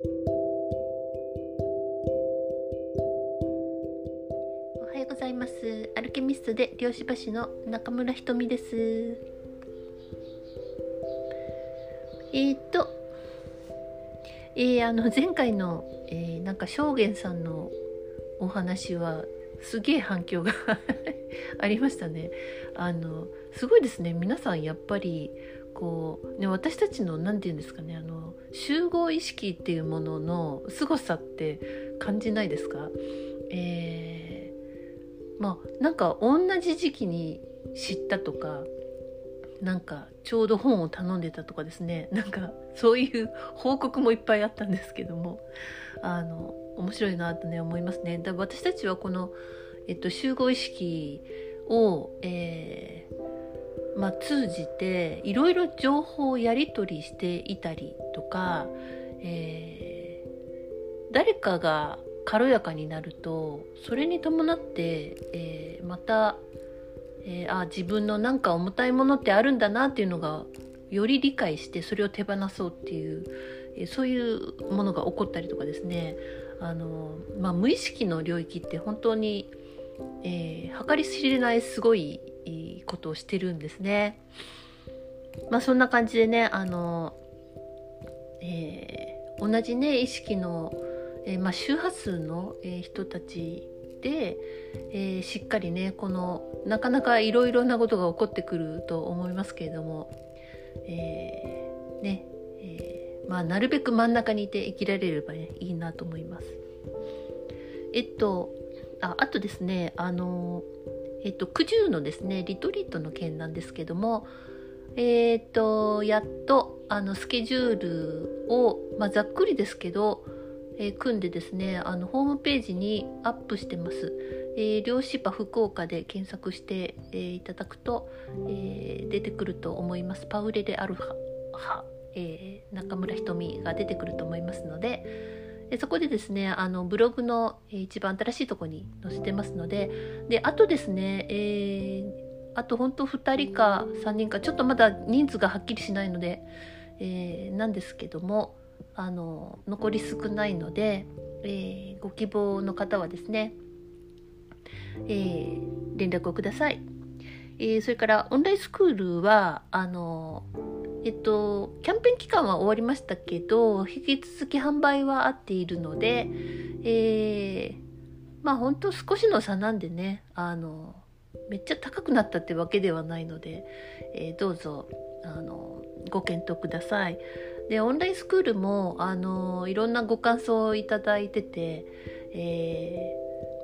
おはようございます。アルケミストで漁師橋の中村ひとみです。えー、っとえー、あの前回の、えー、なんか証言さんのお話はすげえ反響が ありましたね。あのすごいですね。皆さんやっぱりこう、ね、私たちの何て言うんですかね。あの集合意識っていうものの凄さって感じないですか？えー、まあなんか同じ時期に知ったとかなんかちょうど本を頼んでたとかですね。なんかそういう報告もいっぱいあったんですけども。あの面白いなとね思いますね。だ私たちはこの、えっと、集合意識を、えー、まあ、通じていろいろ情報をやり取りしていたりとか、えー、誰かが軽やかになるとそれに伴って、えー、またえー、あ自分のなんか重たいものってあるんだなっていうのがより理解してそれを手放そうっていう、え、そういうものが起こったりとかですね。あの、まあ、無意識の領域って本当に、え、計り知れないすごいことをしてるんですね。まあ、そんな感じでねあの、えー、同じね意識の、えーまあ、周波数の、えー、人たちで、えー、しっかりねこのなかなかいろいろなことが起こってくると思いますけれども、えー、ね、えー、まあなるべく真ん中にいて生きられればねいいなと思います。えっとああとですねあのえっと九十のですねリトリートの件なんですけどもえ、っとやっとあのスケジュールを、まあ、ざっくりですけどえー、組んでですねあのホームページにアップしてます。えー、漁師場福岡で検索して、えー、いただくと、えー、出てくると思います。パウレレアルファ、えー、中村ひとみが出てくると思いますので、えそこでですねあのブログの、え一番新しいとこに載せてますのでであとですね、えー、あと本当2人か3人かちょっとまだ人数がはっきりしないので、えー、なんですけどもあの残り少ないので、えー、ご希望の方はですね、えー、連絡をください。えー、それからオンラインスクールはあのえっとキャンペーン期間は終わりましたけど引き続き販売は合っているので、えー、まあ本当少しの差なんでねあのめっちゃ高くなったってわけではないので、えー、どうぞあのご検討ください。でオンラインスクールもあのいろんなご感想をいただいてて、え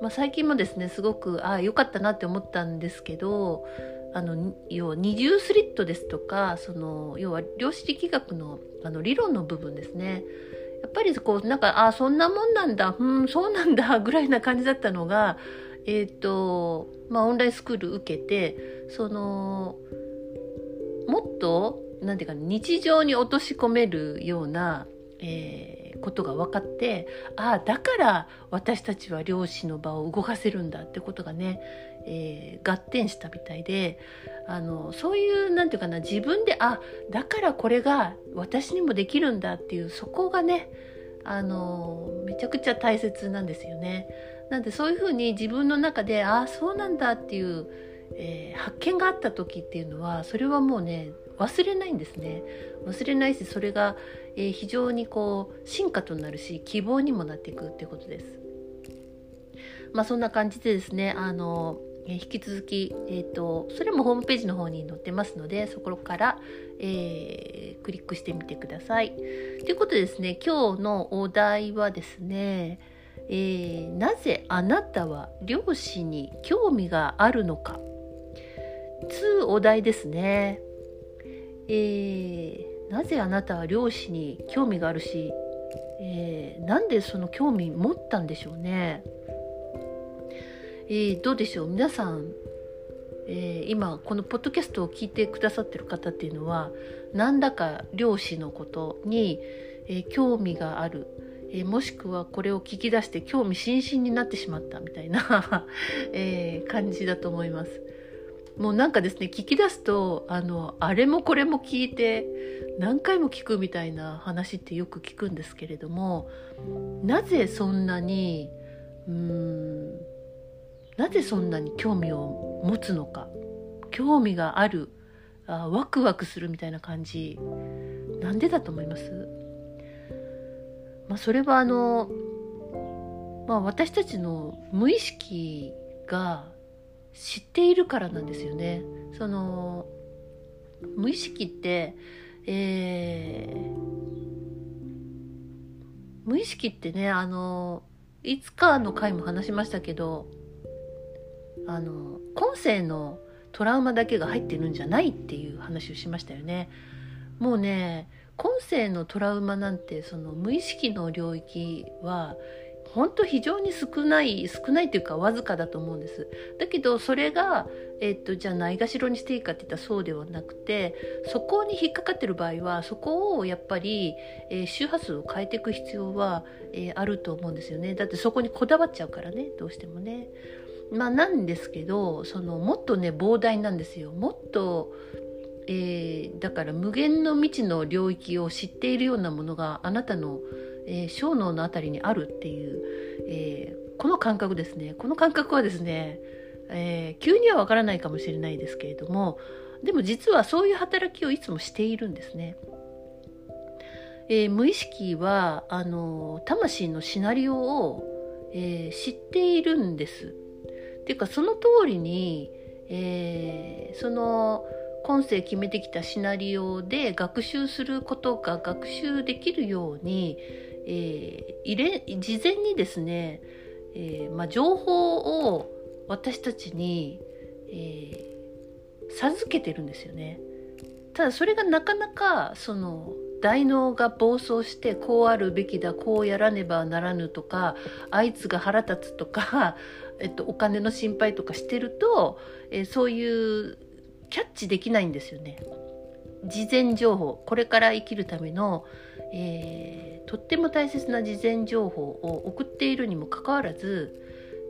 ー、まあ、最近もですねすごくああ良かったなって思ったんですけどあの要は二重スリットですとかその要は量子力学のあの理論の部分ですね。やっぱりこうなんかあそんなもんなんだうんそうなんだ ぐらいな感じだったのがえっ、ー、とまあオンラインスクール受けてそのもっとなんていうか日常に落とし込めるような、えー、ことが分かってああだから私たちは漁師の場を動かせるんだってことがね、えー、合点したみたいであのそういうなんていうかな自分であだからこれが私にもできるんだっていうそこがねあのめちゃくちゃ大切なんですよね。なんでそういうふうに自分の中でああそうなんだっていう、えー、発見があった時っていうのはそれはもうね忘れないんですね忘れないしそれが、えー、非常にこう進化となるし希望にもなっていくっていうことですまあそんな感じでですねあのえ引き続き、えーと、それもホームページの方に載ってますのでそこから、えー、クリックしてみてください。ということでですね今日のお題はですね、えー、なぜあなたは漁師に興味があるのかつお題ですね。えー、なぜあなたは漁師に興味があるし、え、なんでその興味持ったんでしょうね。えー、どうでしょう？皆さん、えー、今このポッドキャストを聞いてくださってる方っていうのは何らか漁師のことに、えー、興味がある、え、もしくはこれを聞き出して興味津々になってしまったみたいな え、感じだと思います。もうなんかですね聞き出すとあのあれもこれも聞いて何回も聞くみたいな話ってよく聞くんですけれどもなぜそんなにうーんなぜそんなに興味を持つのか？興味があるあワクワクするみたいな感じ。なんでだと思います？まあ、それはあの、まあ、私たちの無意識が知っているからなんですよね。その無意識って、えー、無意識ってねあのいつかの回も話しましたけどあの今世のトラウマだけが入ってるんじゃないっていう話をしましたよね。もうね今世のトラウマなんてその無意識の領域は本当非常に少ない少ないというかわずかだと思うんです。だけどそれが、えっとじゃあないがしろにしていいかって言ったらそうではなくてそこに引っかかってる場合はそこをやっぱり、えー、周波数を変えていく必要は、えー、あると思うんですよね。だってそこにこだわっちゃうからねどうしてもね。まあなんですけどそのもっとね膨大なんですよもっとえー、だから無限の未知の領域を知っているようなものがあなたの、えー、小脳のあたりにあるっていう、えー、この感覚ですねこの感覚はですね、え急にはわからないかもしれないですけれどもでも実はそういう働きをいつもしているんですね。え無意識はあの魂のシナリオを、え知っているんです。っていうかその通りに、えその今世決めてきたシナリオで学習することが学習できるように、えー、事前にですね、えー、まあ、情報を私たちに、えー、授けてるんですよね。ただそれがなかなかその大脳が暴走してこうあるべきだこうやらねばならぬとかあいつが腹立つとか、えっと、お金の心配とかしてると、えー、そういうキャッチできないんですよね。事前情報これから生きるための、えー、とっても大切な事前情報を送っているにもかかわらず、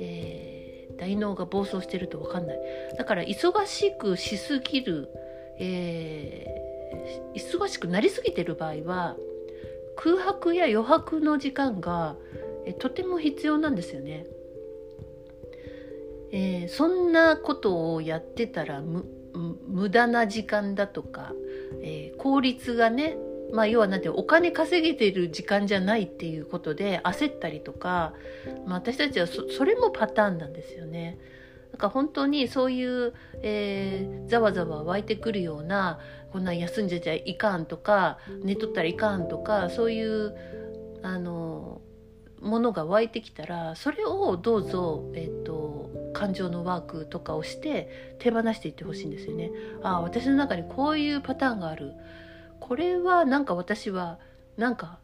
えー、大脳が暴走してると分かんないだから忙しくしすぎる、えー、忙しくなりすぎてる場合は空白や余白の時間が、えとても必要なんですよね。えー、そんなことをやってたら無駄な時間だとか、えー、効率がねまあ要はなんてお金稼げてる時間じゃないっていうことで焦ったりとか、まあ、私たちはそれもパターンなんですよね。だか本当にそういう、えー、ざわざわ湧いてくるようなこんな休んじゃちゃいかんとか寝とったらいかんとかそういうあのものが湧いてきたらそれをどうぞ、えーと、感情のワークとかをして手放していってほしいんですよね。ああ私の中にこういうパターンがあるこれはなんか私はなんか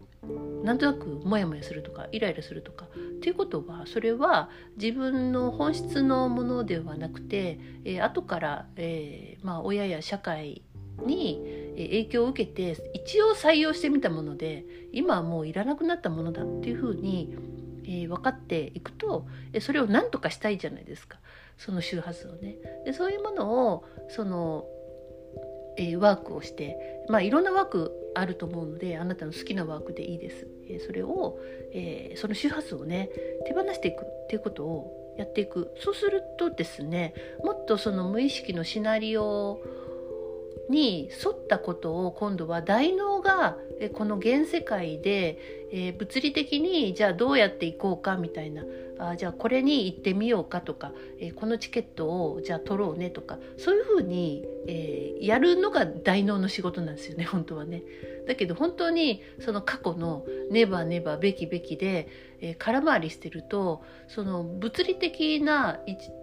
なんとなくモヤモヤするとかイライラするとかっていうことはそれは自分の本質のものではなくて、えー、後から、えーまあ、親や社会に影響を受けて一応採用してみたもので今はもういらなくなったものだっていうふうに、えー、分かっていくとそれを何とかしたいじゃないですかその周波数をね。でそういうものをその、えー、ワークをしてまあいろんなワークあると思うのであなたの好きなワークでいいです。え、それを、えー、その周波数をね手放していくっていうことをやっていくそうするとですねもっとその無意識のシナリオに沿ったことを今度は大脳がこの現世界で、えー、物理的にじゃあどうやっていこうかみたいなあじゃあこれに行ってみようかとか、えー、このチケットをじゃあ取ろうねとかそういうふうに、えー、やるのが大脳の仕事なんですよね本当はね。だけど本当にその過去のネバネバべきべきで、え、空回りしてるとその物理的な、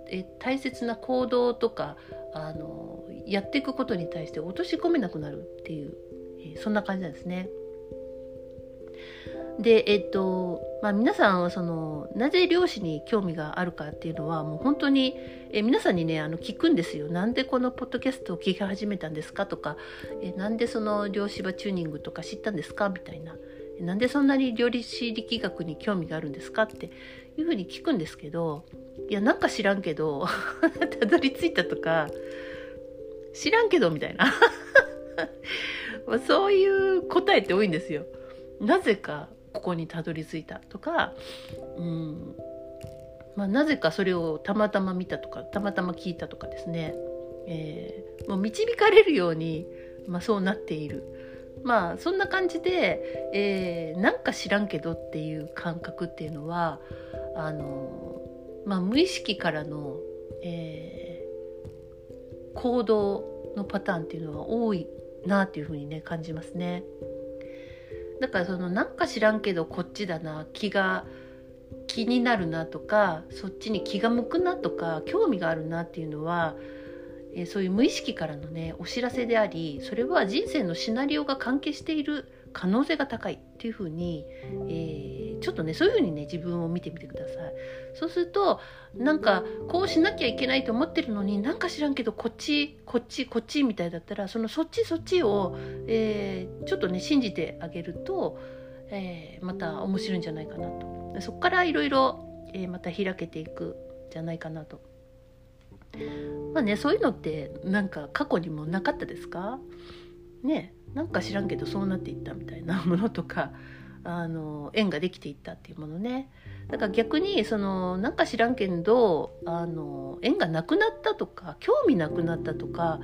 え大切な行動とかあのやっていくことに対して落とし込めなくなるっていう、えそんな感じなんですね。でえっとまあ、皆さんはそのなぜ漁師に興味があるかっていうのはもう本当にえ皆さんにねあの聞くんですよ。なんでこのポッドキャストを聞き始めたんですかとかえなんでその漁師場チューニングとか知ったんですか？みたいななんでそんなに料理師力学に興味があるんですかっていうふうに聞くんですけどいやなんか知らんけど たどり着いたとか知らんけどみたいな そういう答えって多いんですよ。なぜかここにたどり着いたとか、うんまあ、なぜかそれをたまたま見たとかたまたま聞いたとかですね、えー、もう導かれるように、まあ、そうなっている。まあそんな感じで、えー、なんか知らんけどっていう感覚っていうのはあの、まあ、無意識からの、えー、行動のパターンっていうのは多いなっていうふうにね感じますね。だからそのなんか知らんけどこっちだな気が気になるなとかそっちに気が向くなとか興味があるなっていうのは、え、そういう無意識からのねお知らせでありそれは人生のシナリオが関係している可能性が高いっていうふうに、えー、ちょっとねそういうふうにね自分を見てみてください。そうするとなんかこうしなきゃいけないと思ってるのになんか知らんけどこっちこっちこっちみたいだったらそのそっちそっちを、えー、ちょっとね信じてあげると、えー、また面白いんじゃないかなと。そこからいろいろまた開けていくじゃないかなと。まあねそういうのってなんか過去にもなかったですか？ねなんか知らんけどそうなっていったみたいな ものとかあの縁ができていったっていうものねだから逆にそのなんか知らんけどあの縁がなくなったとか興味なくなったとか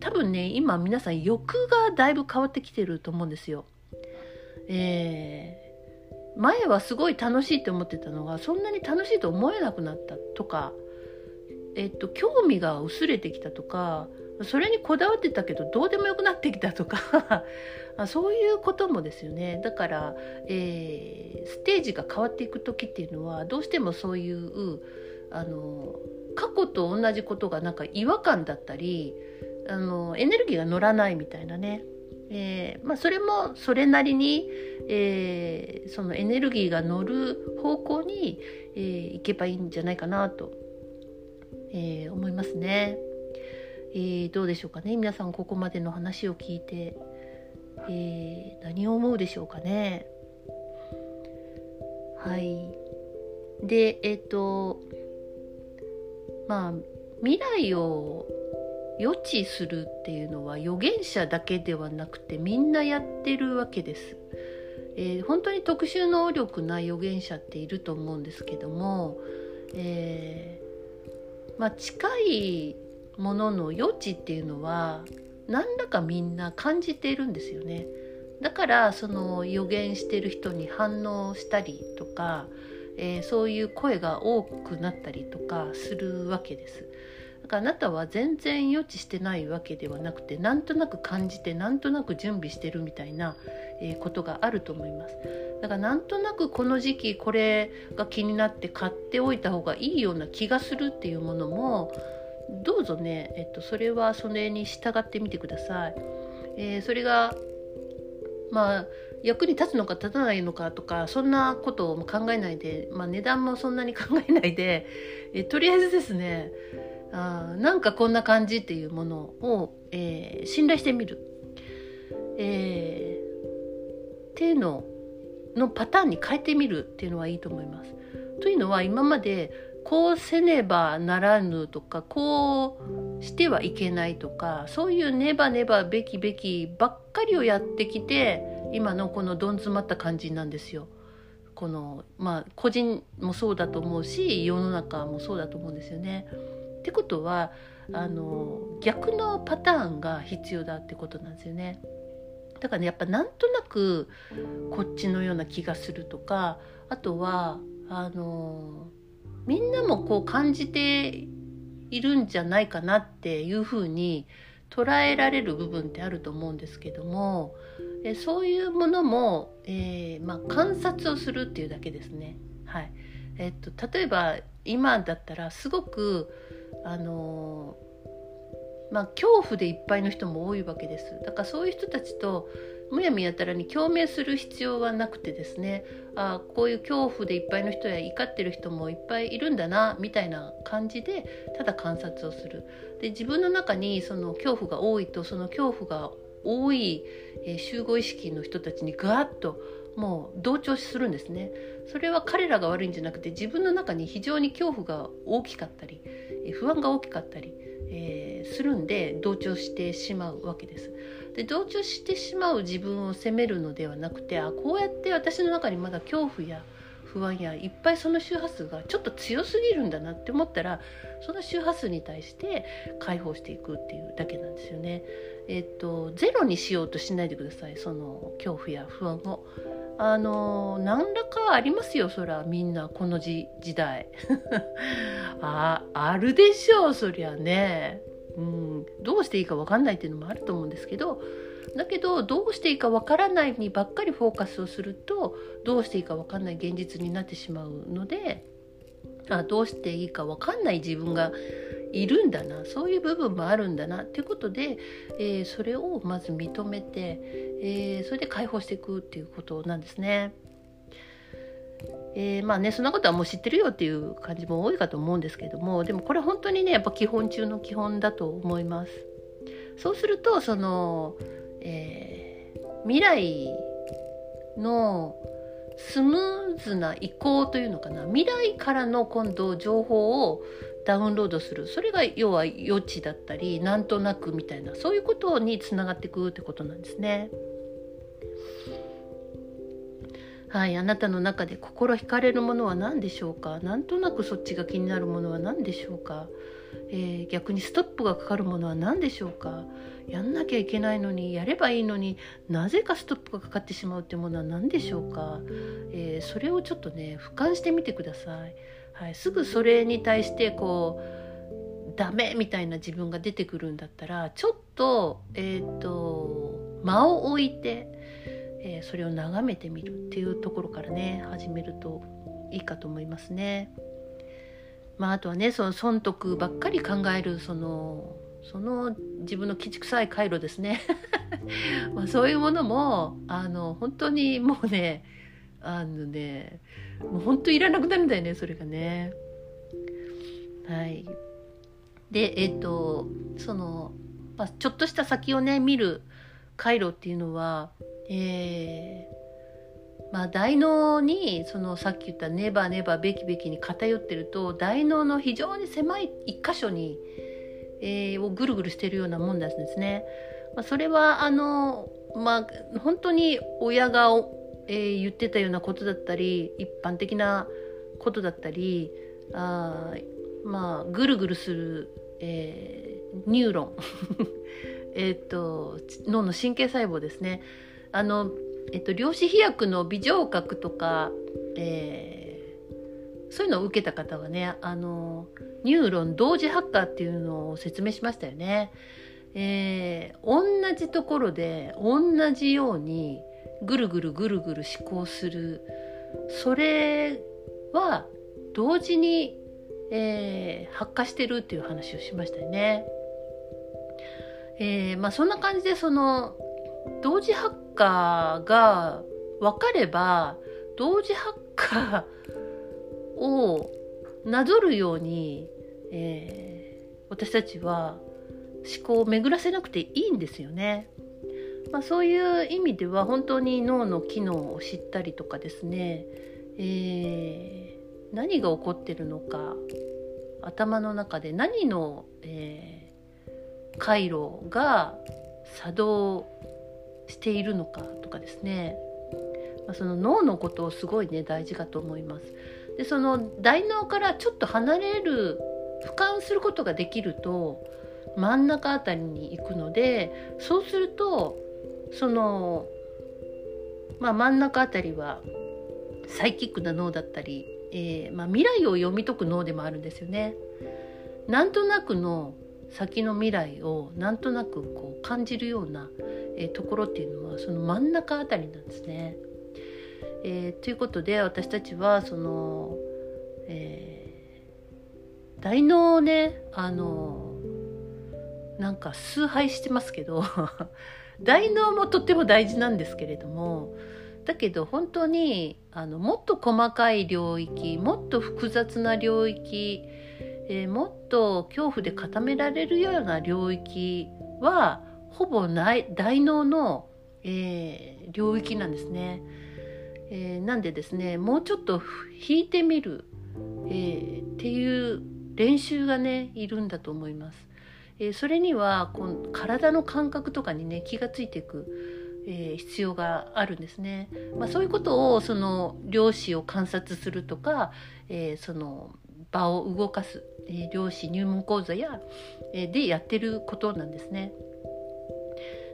多分ね今皆さん欲がだいぶ変わってきてると思うんですよ。えー、前はすごい楽しいって思ってたのがそんなに楽しいと思えなくなったとか、えっと、興味が薄れてきたとかそれにこだわってたけどどうでもよくなってきたとか。そういうこともですよね。だから、えー、ステージが変わっていく時っていうのはどうしてもそういうあの過去と同じことがなんか違和感だったりあのエネルギーが乗らないみたいなね、えーまあ、それもそれなりに、えー、そのエネルギーが乗る方向に、えー、行けばいいんじゃないかなと、え、思いますね。えー、どうでしょうかね。皆さんここまでの話を聞いて、えー、何を思うでしょうかね。はい。でえっ、ー、とまあ未来を予知するっていうのは預言者だけではなくてみんなやってるわけです。えー、本当に特殊能力な預言者っていると思うんですけども、えー、まあ、近いものの余地っていうのは何らかみんな感じているんですよね。だからその予言してる人に反応したりとか、えー、そういう声が多くなったりとかするわけです。だからあなたは全然予知してないわけではなくてなんとなく感じてなんとなく準備してるみたいな、え、ことがあると思います。だからなんとなくこの時期これが気になって買っておいた方がいいような気がするっていうものもどうぞね、えっと、それはそれに従ってみてください。えー、それがまあ役に立つのか立たないのかとかそんなことを考えないで、まあ、値段もそんなに考えないで、えー、とりあえずですねあなんかこんな感じっていうものを、えー、信頼してみる、えー、っていうののパターンに変えてみるっていうのはいいと思います。というのは今までこうせねばならぬとかこうしてはいけないとかそういうねばねばべきべきばっかりをやってきて今のこのどん詰まった感じなんですよ。このまあ個人もそうだと思うし世の中もそうだと思うんですよね。ってことはあの逆のパターンが必要だってことなんですよね。だからねやっぱなんとなくこっちのような気がするとかあとはあのみんなもこう感じているんじゃないかなっていうふうに捉えられる部分ってあると思うんですけどもえそういうものも、えー、まあ、観察をするっていうだけですね。はいえっと、例えば今だったらすごくあのまあ、恐怖でいっぱいの人も多いわけですだからそういう人たちとむやみやたらに共鳴する必要はなくてですねあこういう恐怖でいっぱいの人や怒ってる人もいっぱいいるんだなみたいな感じでただ観察をする。で自分の中にその恐怖が多いとその恐怖が多い、え、集合意識の人たちにガーッともう同調するんですね。それは彼らが悪いんじゃなくて自分の中に非常に恐怖が大きかったり不安が大きかったり、えー、するんで同調してしまうわけです。で同調してしまう自分を責めるのではなくてあこうやって私の中にまだ恐怖や不安やいっぱいその周波数がちょっと強すぎるんだなって思ったらその周波数に対して解放していくっていうだけなんですよね。えっとゼロにしようとしないでくださいその恐怖や不安を。あの何らかありますよそらみんなこの時代 ああるでしょうそりゃね、うん、どうしていいか分かんないっていうのもあると思うんですけどだけどどうしていいかわからないにばっかりフォーカスをするとどうしていいかわかんない現実になってしまうのであどうしていいかわかんない自分がいるんだなそういう部分もあるんだなっていうことで、えー、それをまず認めて、えー、それで解放していくっていうことなんですね。えー、まあねそんなことはもう知ってるよっていう感じも多いかと思うんですけどもでもこれ本当にねやっぱ基本中の基本だと思います。そうするとそのえー、未来のスムーズな移行というのかな未来からの今度情報をダウンロードするそれが要は予知だったりなんとなくみたいなそういうことにつながっていくってことなんですね。はい、あなたの中で心惹かれるものは何でしょうか？なんとなくそっちが気になるものは何でしょうか、えー、逆にストップがかかるものは何でしょうか？やんなきゃいけないのにやればいいのになぜかストップがかかってしまうっていうものは何でしょうか、えー、それをちょっとね俯瞰してみてください。はい、すぐそれに対してこうダメみたいな自分が出てくるんだったらちょっと,、えーと、間を置いて、えー、それを眺めてみるっていうところからね始めるといいかと思いますね。まあ、あとはねその損得ばっかり考えるそのその自分の基地臭い回路ですね まあそういうものもあの本当にもうねあのねもう本当いらなくなるんだよねそれがね。はいでえっ、ー、とその、まあ、ちょっとした先をね見る回路っていうのはえー、まあ大脳にそのさっき言ったネバネバベキベキに偏ってると大脳の非常に狭い一箇所にえー、をぐるぐるしてるようなもんなんですね。まあ、それはあのまあ本当に親が、えー、言ってたようなことだったり一般的なことだったりあまあぐるぐるする、えー、ニューロン えっと脳の神経細胞ですね。あのえっと、量子飛躍の微乗核とか、えー、そういうのを受けた方はねあのニューロン同時発火っていうのを説明しましたよね。えー、同じところで同じようにぐるぐるぐるぐる思考するそれは同時に、えー、発火してるっていう話をしましたよね。えー、まあそんな感じでその同時発火が分かれば同時発火をなぞるようにえー、私たちは思考を巡らせなくていいんですよね。まあ、そういう意味では本当に脳の機能を知ったりとかですね、えー、何が起こってるのか頭の中で何の、えー、回路が作動しているのかとかですね、まあ、その脳のことをすごいね大事かと思います。でその大脳からちょっと離れる俯瞰することができると真ん中あたりに行くのでそうするとその、まあ、真ん中あたりはサイキックな脳だったり、えー、まあ、未来を読み解く脳でもあるんですよね。なんとなくの先の未来をなんとなくこう感じるような、えー、ところっていうのはその真ん中あたりなんですね。えー、ということで私たちはその、え大脳をねあのなんか崇拝してますけど 大脳もとっても大事なんですけれどもだけど本当にあのもっと細かい領域もっと複雑な領域、えー、もっと恐怖で固められるような領域はほぼない大脳の、えー、領域なんですね。えー、なんでですねもうちょっと引いてみる、えー、っていう練習がねいるんだと思います。えー、それにはこの体の感覚とかにね気がついていく、えー、必要があるんですね。まあ、そういうことをその漁師を観察するとか、えー、その場を動かす、え漁師入門講座や、えでやってることなんですね。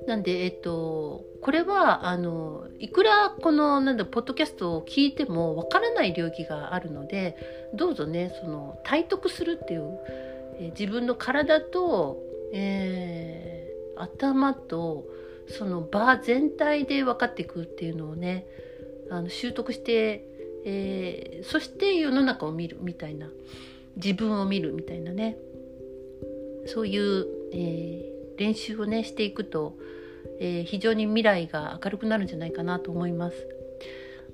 なんで、えっと、これは、あの、いくらこの、なんだ、ポッドキャストを聞いてもわからない領域があるので、どうぞね、その、体得するっていう、え自分の体と、えー、頭と、その場全体で分かっていくっていうのをね、あの習得して、えー、そして世の中を見るみたいな、自分を見るみたいなね、そういう、えー練習をねしていくと、えー、非常に未来が明るくなるんじゃないかなと思います。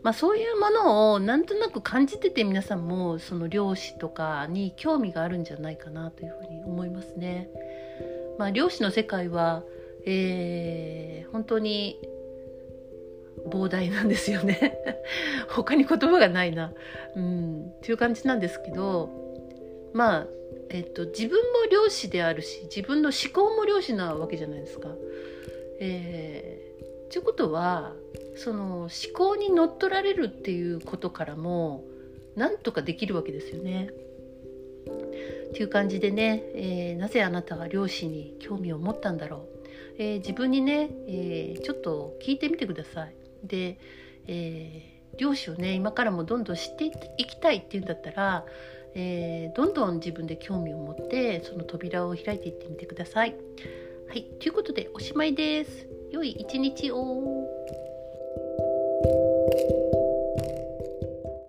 まあ、そういうものをなんとなく感じてて皆さんもその漁師とかに興味があるんじゃないかなというふうに思いますね。まあ、漁師の世界は、えー、本当に膨大なんですよね 他に言葉がないな、うん、っていう感じなんですけどまあえっと、自分も漁師であるし自分の思考も漁師なわけじゃないですか。えー、ということはその思考に乗っ取られるっていうことからもなんとかできるわけですよね。っていう感じでね、えー、なぜあなたは漁師に興味を持ったんだろう、えー、自分にね、えー、ちょっと聞いてみてください。で、え漁師をね今からもどんどん知っていきたいっていうんだったらえー、どんどん自分で興味を持ってその扉を開いていってみてください。はい、ということでおしまいです。良い一日を。